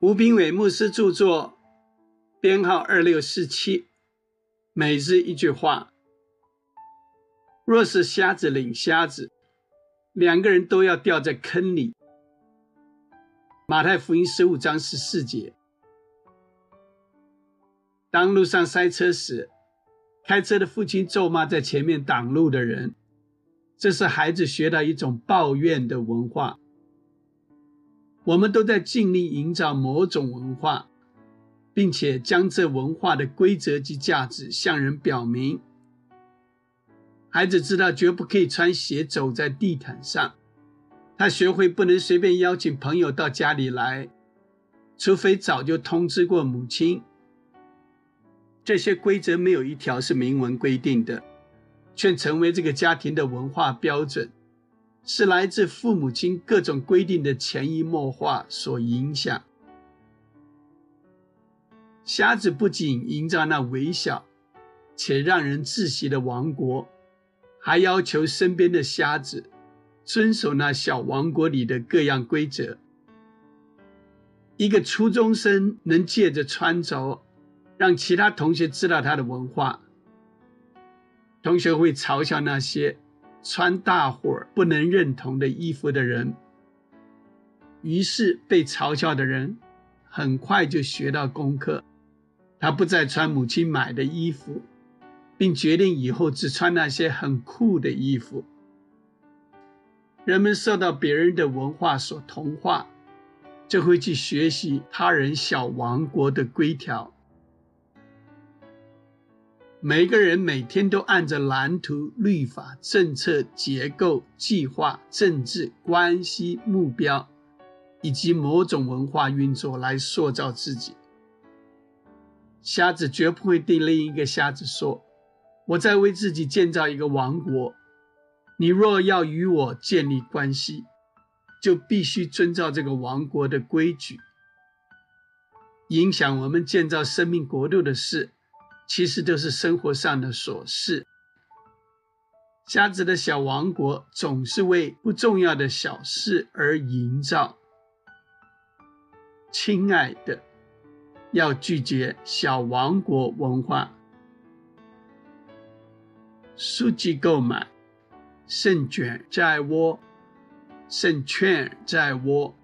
吴炳伟牧师著作，编号二六四七。每日一句话：若是瞎子领瞎子，两个人都要掉在坑里。马太福音十五章十四节。当路上塞车时，开车的父亲咒骂在前面挡路的人，这是孩子学到一种抱怨的文化。我们都在尽力营造某种文化，并且将这文化的规则及价值向人表明。孩子知道绝不可以穿鞋走在地毯上，他学会不能随便邀请朋友到家里来，除非早就通知过母亲。这些规则没有一条是明文规定的，却成为这个家庭的文化标准。是来自父母亲各种规定的潜移默化所影响。瞎子不仅营造那微小且让人窒息的王国，还要求身边的瞎子遵守那小王国里的各样规则。一个初中生能借着穿着，让其他同学知道他的文化，同学会嘲笑那些。穿大伙儿不能认同的衣服的人，于是被嘲笑的人很快就学到功课，他不再穿母亲买的衣服，并决定以后只穿那些很酷的衣服。人们受到别人的文化所同化，就会去学习他人小王国的规条。每个人每天都按着蓝图、律法、政策、结构、计划、政治关系、目标，以及某种文化运作来塑造自己。瞎子绝不会对另一个瞎子说：“我在为自己建造一个王国，你若要与我建立关系，就必须遵照这个王国的规矩。”影响我们建造生命国度的事。其实都是生活上的琐事。瞎子的小王国总是为不重要的小事而营造。亲爱的，要拒绝小王国文化。书籍购买，胜券在握，胜券在握。